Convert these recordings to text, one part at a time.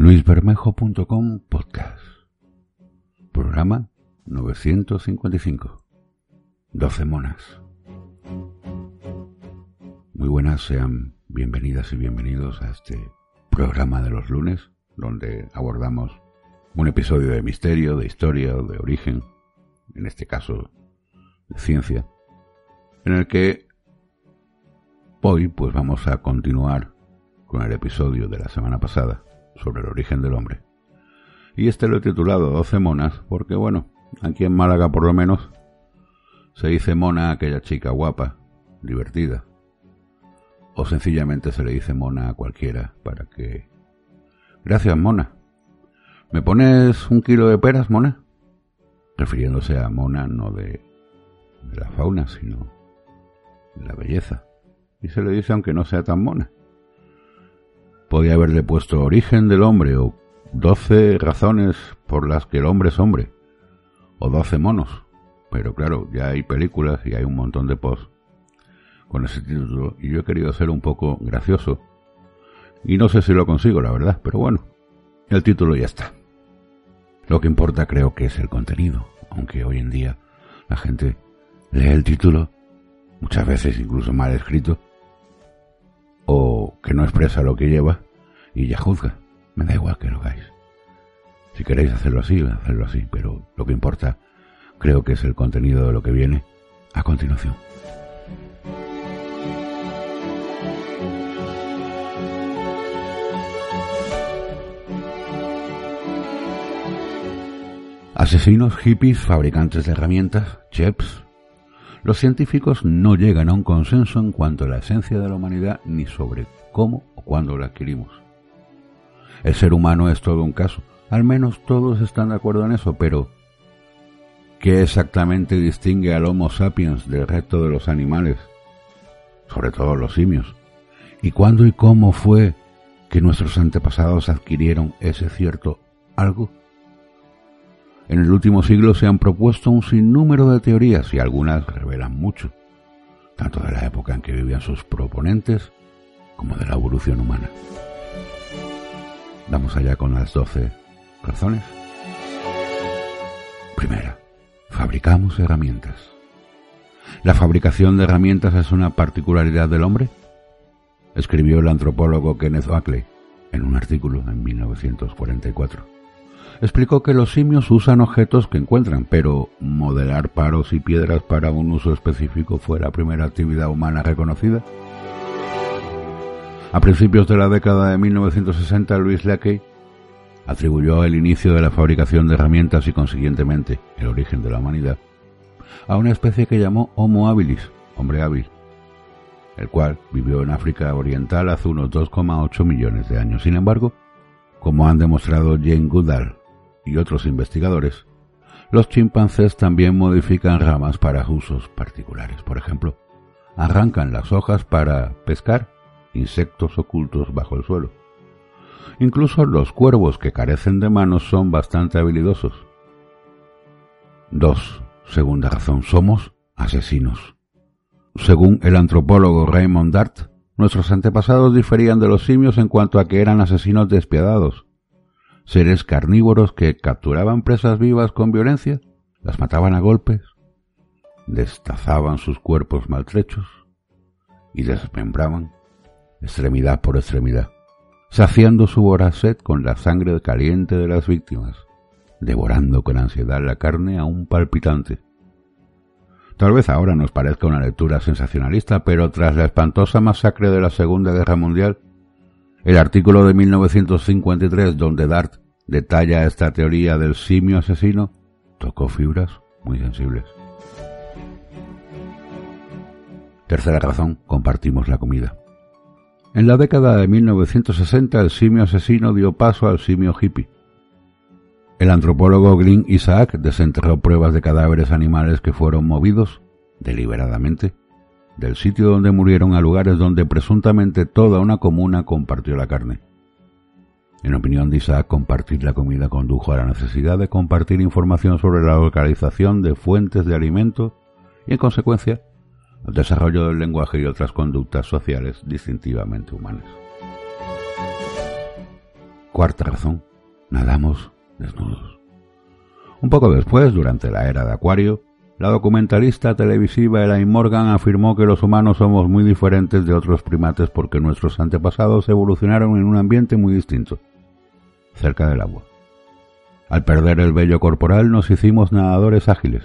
luisbermejo.com podcast. Programa 955. 12 monas. Muy buenas, sean bienvenidas y bienvenidos a este programa de los lunes, donde abordamos un episodio de misterio, de historia de origen, en este caso de ciencia, en el que hoy pues vamos a continuar con el episodio de la semana pasada sobre el origen del hombre. Y este lo he titulado 12 monas porque bueno, aquí en Málaga por lo menos se dice mona a aquella chica guapa, divertida. O sencillamente se le dice mona a cualquiera para que... Gracias, mona. ¿Me pones un kilo de peras, mona? Refiriéndose a mona no de, de la fauna, sino de la belleza. Y se le dice aunque no sea tan mona. Podía haberle puesto origen del hombre o doce razones por las que el hombre es hombre. O doce monos. Pero claro, ya hay películas y hay un montón de posts con ese título y yo he querido ser un poco gracioso. Y no sé si lo consigo, la verdad, pero bueno, el título ya está. Lo que importa creo que es el contenido, aunque hoy en día la gente lee el título, muchas veces incluso mal escrito, o que no expresa lo que lleva y ya juzga. Me da igual que lo hagáis. Si queréis hacerlo así, hacerlo así, pero lo que importa creo que es el contenido de lo que viene a continuación. Asesinos, hippies, fabricantes de herramientas, cheps. Los científicos no llegan a un consenso en cuanto a la esencia de la humanidad ni sobre cómo o cuándo la adquirimos. El ser humano es todo un caso. Al menos todos están de acuerdo en eso, pero ¿qué exactamente distingue al Homo sapiens del resto de los animales? Sobre todo los simios. ¿Y cuándo y cómo fue que nuestros antepasados adquirieron ese cierto algo? En el último siglo se han propuesto un sinnúmero de teorías y algunas revelan mucho, tanto de la época en que vivían sus proponentes como de la evolución humana. Vamos allá con las doce razones. Primera, fabricamos herramientas. ¿La fabricación de herramientas es una particularidad del hombre? Escribió el antropólogo Kenneth Buckley en un artículo en 1944. Explicó que los simios usan objetos que encuentran, pero modelar paros y piedras para un uso específico fue la primera actividad humana reconocida. A principios de la década de 1960, Louis Leakey atribuyó el inicio de la fabricación de herramientas y consiguientemente el origen de la humanidad a una especie que llamó Homo habilis, hombre hábil, el cual vivió en África Oriental hace unos 2,8 millones de años. Sin embargo, como han demostrado Jane Goodall y otros investigadores, los chimpancés también modifican ramas para usos particulares. Por ejemplo, arrancan las hojas para pescar insectos ocultos bajo el suelo. Incluso los cuervos que carecen de manos son bastante habilidosos. 2. Segunda razón, somos asesinos. Según el antropólogo Raymond Dart, nuestros antepasados diferían de los simios en cuanto a que eran asesinos despiadados, seres carnívoros que capturaban presas vivas con violencia, las mataban a golpes, destazaban sus cuerpos maltrechos y desmembraban extremidad por extremidad, saciando su voraz con la sangre caliente de las víctimas, devorando con ansiedad la carne aún palpitante. Tal vez ahora nos parezca una lectura sensacionalista, pero tras la espantosa masacre de la Segunda Guerra Mundial, el artículo de 1953 donde Dart detalla esta teoría del simio asesino tocó fibras muy sensibles. Tercera razón, compartimos la comida. En la década de 1960 el simio asesino dio paso al simio hippie. El antropólogo Green Isaac desenterró pruebas de cadáveres animales que fueron movidos, deliberadamente, del sitio donde murieron a lugares donde presuntamente toda una comuna compartió la carne. En opinión de Isaac, compartir la comida condujo a la necesidad de compartir información sobre la localización de fuentes de alimento y, en consecuencia, el desarrollo del lenguaje y otras conductas sociales distintivamente humanas. Cuarta razón, nadamos desnudos. Un poco después, durante la era de Acuario, la documentalista televisiva Elaine Morgan afirmó que los humanos somos muy diferentes de otros primates porque nuestros antepasados evolucionaron en un ambiente muy distinto, cerca del agua. Al perder el vello corporal nos hicimos nadadores ágiles,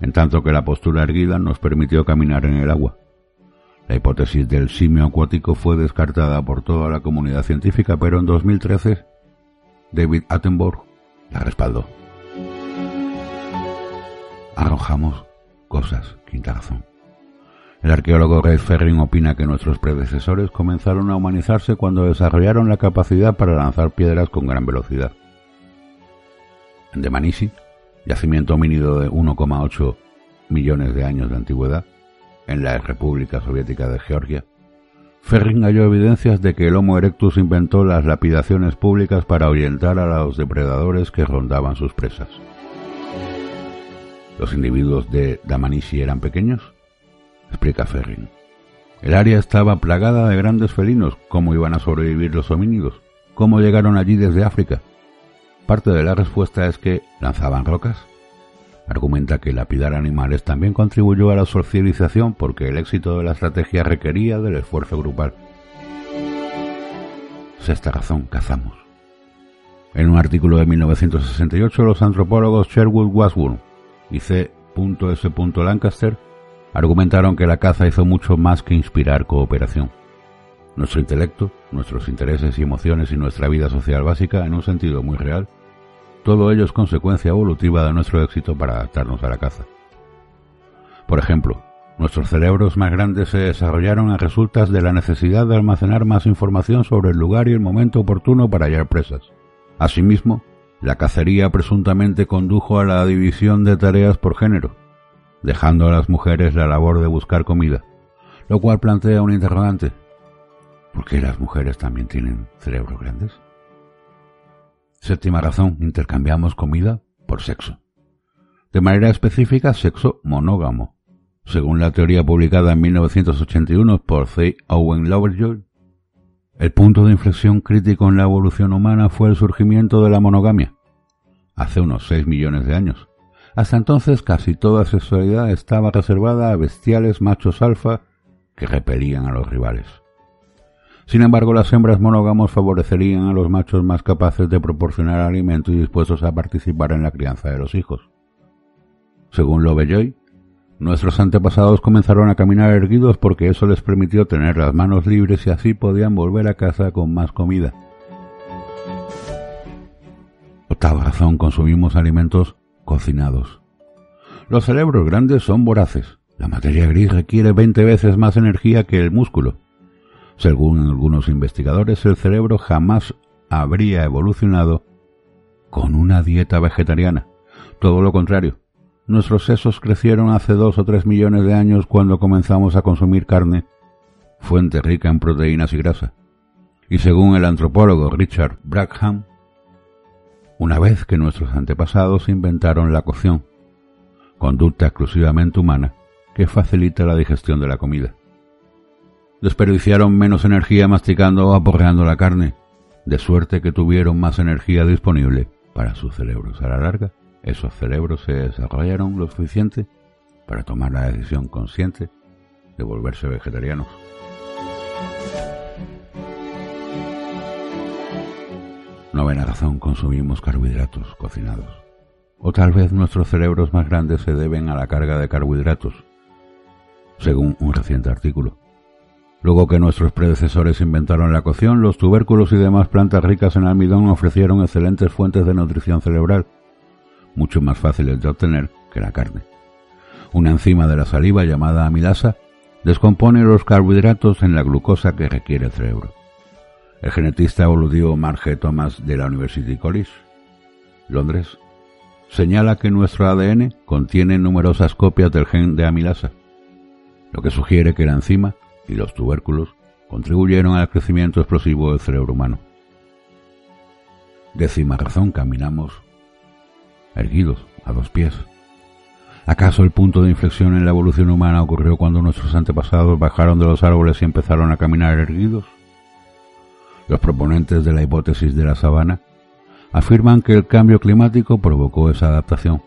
en tanto que la postura erguida nos permitió caminar en el agua. La hipótesis del simio acuático fue descartada por toda la comunidad científica, pero en 2013 David Attenborough la respaldó. Arrojamos cosas, quinta razón. El arqueólogo Ray Ferrin opina que nuestros predecesores comenzaron a humanizarse cuando desarrollaron la capacidad para lanzar piedras con gran velocidad. En Demanisi, yacimiento homínido de 1,8 millones de años de antigüedad, en la República Soviética de Georgia, Ferring halló evidencias de que el Homo erectus inventó las lapidaciones públicas para ahuyentar a los depredadores que rondaban sus presas. ¿Los individuos de Damanishi eran pequeños? Explica Ferring. El área estaba plagada de grandes felinos. ¿Cómo iban a sobrevivir los homínidos? ¿Cómo llegaron allí desde África? Parte de la respuesta es que lanzaban rocas. Argumenta que lapidar animales también contribuyó a la socialización porque el éxito de la estrategia requería del esfuerzo grupal. Sexta razón, cazamos. En un artículo de 1968, los antropólogos Sherwood Wasburn y C. S. Lancaster argumentaron que la caza hizo mucho más que inspirar cooperación. Nuestro intelecto, nuestros intereses y emociones y nuestra vida social básica, en un sentido muy real, todo ello es consecuencia evolutiva de nuestro éxito para adaptarnos a la caza. Por ejemplo, nuestros cerebros más grandes se desarrollaron a resultas de la necesidad de almacenar más información sobre el lugar y el momento oportuno para hallar presas. Asimismo, la cacería presuntamente condujo a la división de tareas por género, dejando a las mujeres la labor de buscar comida, lo cual plantea un interrogante. ¿Por qué las mujeres también tienen cerebros grandes? Séptima razón, intercambiamos comida por sexo. De manera específica, sexo monógamo. Según la teoría publicada en 1981 por C. Owen Lovejoy, el punto de inflexión crítico en la evolución humana fue el surgimiento de la monogamia, hace unos 6 millones de años. Hasta entonces casi toda sexualidad estaba reservada a bestiales machos alfa que repelían a los rivales. Sin embargo, las hembras monógamos favorecerían a los machos más capaces de proporcionar alimento y dispuestos a participar en la crianza de los hijos. Según Lovejoy, nuestros antepasados comenzaron a caminar erguidos porque eso les permitió tener las manos libres y así podían volver a casa con más comida. Octava razón, consumimos alimentos cocinados. Los cerebros grandes son voraces. La materia gris requiere 20 veces más energía que el músculo. Según algunos investigadores, el cerebro jamás habría evolucionado con una dieta vegetariana. Todo lo contrario. Nuestros sesos crecieron hace dos o tres millones de años cuando comenzamos a consumir carne, fuente rica en proteínas y grasa. Y según el antropólogo Richard Brackham, una vez que nuestros antepasados inventaron la cocción, conducta exclusivamente humana que facilita la digestión de la comida desperdiciaron menos energía masticando o aporreando la carne, de suerte que tuvieron más energía disponible para sus cerebros. A la larga, esos cerebros se desarrollaron lo suficiente para tomar la decisión consciente de volverse vegetarianos. Novena razón, consumimos carbohidratos cocinados. O tal vez nuestros cerebros más grandes se deben a la carga de carbohidratos, según un reciente artículo. Luego que nuestros predecesores inventaron la cocción, los tubérculos y demás plantas ricas en almidón ofrecieron excelentes fuentes de nutrición cerebral, mucho más fáciles de obtener que la carne. Una enzima de la saliva llamada amilasa descompone los carbohidratos en la glucosa que requiere el cerebro. El genetista evolutivo Marge Thomas de la University College, Londres, señala que nuestro ADN contiene numerosas copias del gen de amilasa, lo que sugiere que la enzima y los tubérculos contribuyeron al crecimiento explosivo del cerebro humano. Décima razón, caminamos erguidos, a dos pies. ¿Acaso el punto de inflexión en la evolución humana ocurrió cuando nuestros antepasados bajaron de los árboles y empezaron a caminar erguidos? Los proponentes de la hipótesis de la sabana afirman que el cambio climático provocó esa adaptación.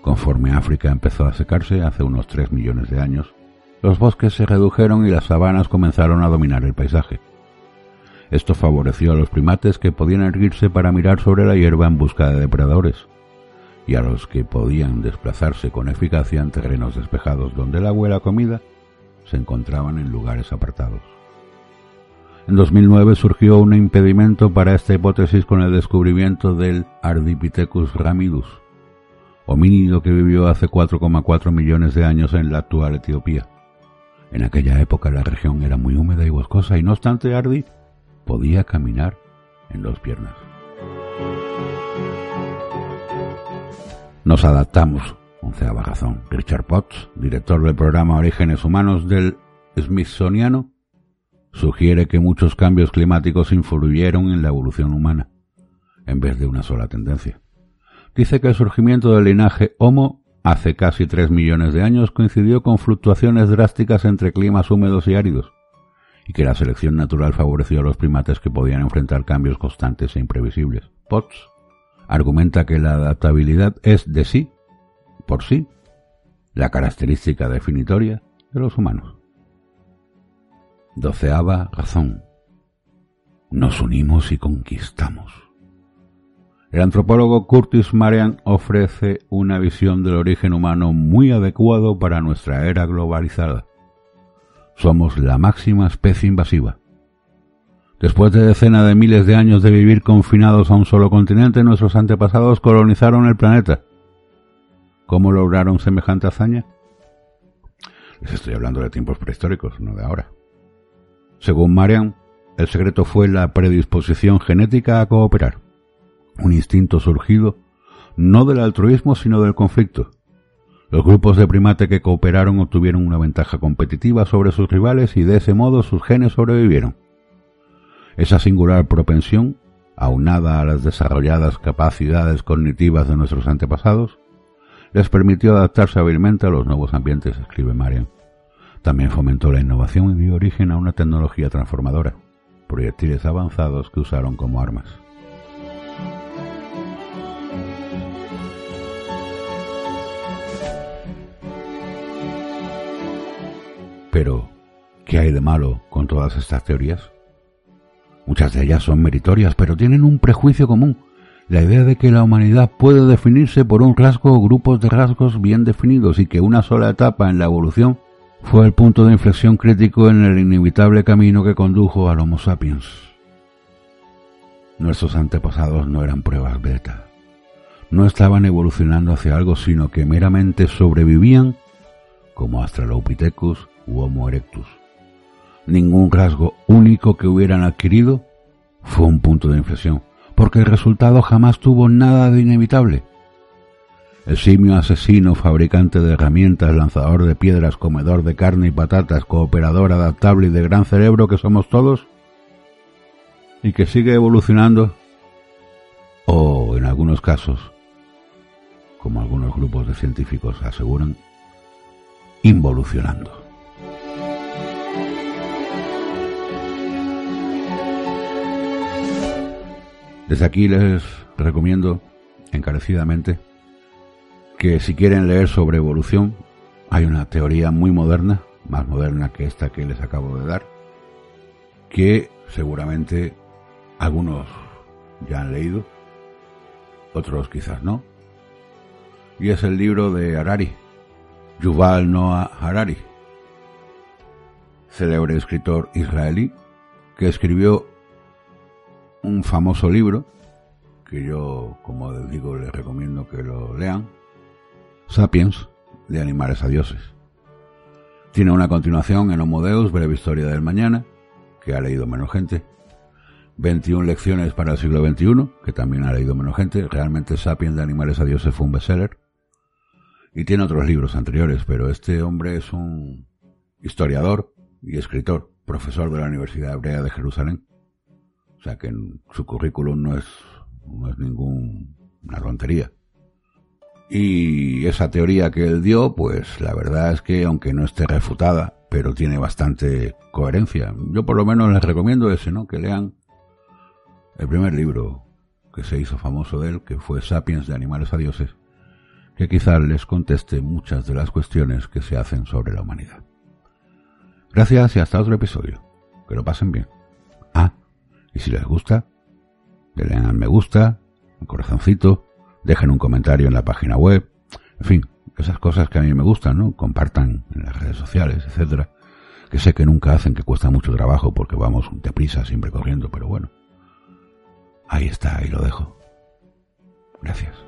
Conforme África empezó a secarse hace unos 3 millones de años, los bosques se redujeron y las sabanas comenzaron a dominar el paisaje. Esto favoreció a los primates que podían erguirse para mirar sobre la hierba en busca de depredadores, y a los que podían desplazarse con eficacia en terrenos despejados donde el agua y la comida se encontraban en lugares apartados. En 2009 surgió un impedimento para esta hipótesis con el descubrimiento del Ardipithecus ramidus, homínido que vivió hace 4,4 millones de años en la actual Etiopía. En aquella época la región era muy húmeda y boscosa y no obstante Ardi podía caminar en dos piernas. Nos adaptamos, onceava razón. Richard Potts, director del programa Orígenes Humanos del Smithsoniano, sugiere que muchos cambios climáticos influyeron en la evolución humana, en vez de una sola tendencia. Dice que el surgimiento del linaje Homo hace casi tres millones de años coincidió con fluctuaciones drásticas entre climas húmedos y áridos, y que la selección natural favoreció a los primates que podían enfrentar cambios constantes e imprevisibles. Potts argumenta que la adaptabilidad es de sí, por sí, la característica definitoria de los humanos. Doceava razón. Nos unimos y conquistamos. El antropólogo Curtis Marian ofrece una visión del origen humano muy adecuado para nuestra era globalizada. Somos la máxima especie invasiva. Después de decenas de miles de años de vivir confinados a un solo continente, nuestros antepasados colonizaron el planeta. ¿Cómo lograron semejante hazaña? Les estoy hablando de tiempos prehistóricos, no de ahora. Según Marian, el secreto fue la predisposición genética a cooperar, un instinto surgido no del altruismo sino del conflicto. Los grupos de primate que cooperaron obtuvieron una ventaja competitiva sobre sus rivales y de ese modo sus genes sobrevivieron. Esa singular propensión, aunada a las desarrolladas capacidades cognitivas de nuestros antepasados, les permitió adaptarse hábilmente a los nuevos ambientes, escribe Marian. También fomentó la innovación y dio origen a una tecnología transformadora, proyectiles avanzados que usaron como armas. Pero, ¿qué hay de malo con todas estas teorías? Muchas de ellas son meritorias, pero tienen un prejuicio común, la idea de que la humanidad puede definirse por un rasgo o grupos de rasgos bien definidos y que una sola etapa en la evolución fue el punto de inflexión crítico en el inevitable camino que condujo al Homo sapiens. Nuestros antepasados no eran pruebas beta. No estaban evolucionando hacia algo, sino que meramente sobrevivían como Australopithecus u Homo erectus. Ningún rasgo único que hubieran adquirido fue un punto de inflexión, porque el resultado jamás tuvo nada de inevitable. El simio asesino, fabricante de herramientas, lanzador de piedras, comedor de carne y patatas, cooperador adaptable y de gran cerebro que somos todos, y que sigue evolucionando, o en algunos casos, como algunos grupos de científicos aseguran, involucionando. Desde aquí les recomiendo encarecidamente que si quieren leer sobre evolución, hay una teoría muy moderna, más moderna que esta que les acabo de dar, que seguramente algunos ya han leído, otros quizás no, y es el libro de Harari, Yuval Noah Harari, célebre escritor israelí que escribió un famoso libro que yo, como les digo, les recomiendo que lo lean, Sapiens, de animales a dioses. Tiene una continuación en Homo Deus, breve historia del mañana, que ha leído menos gente. 21 lecciones para el siglo XXI, que también ha leído menos gente. Realmente Sapiens de Animales a Dioses fue un bestseller. Y tiene otros libros anteriores, pero este hombre es un historiador y escritor, profesor de la Universidad Hebrea de Jerusalén. Sea que su currículum no es, no es ninguna tontería. Y esa teoría que él dio, pues la verdad es que aunque no esté refutada, pero tiene bastante coherencia. Yo por lo menos les recomiendo ese, ¿no? Que lean el primer libro que se hizo famoso de él, que fue Sapiens de Animales a Dioses, que quizás les conteste muchas de las cuestiones que se hacen sobre la humanidad. Gracias y hasta otro episodio. Que lo pasen bien. Ah, y si les gusta, denle al me gusta, un corazoncito, dejen un comentario en la página web, en fin, esas cosas que a mí me gustan, ¿no? Compartan en las redes sociales, etcétera, que sé que nunca hacen, que cuesta mucho trabajo porque vamos deprisa, siempre corriendo, pero bueno. Ahí está, ahí lo dejo. Gracias.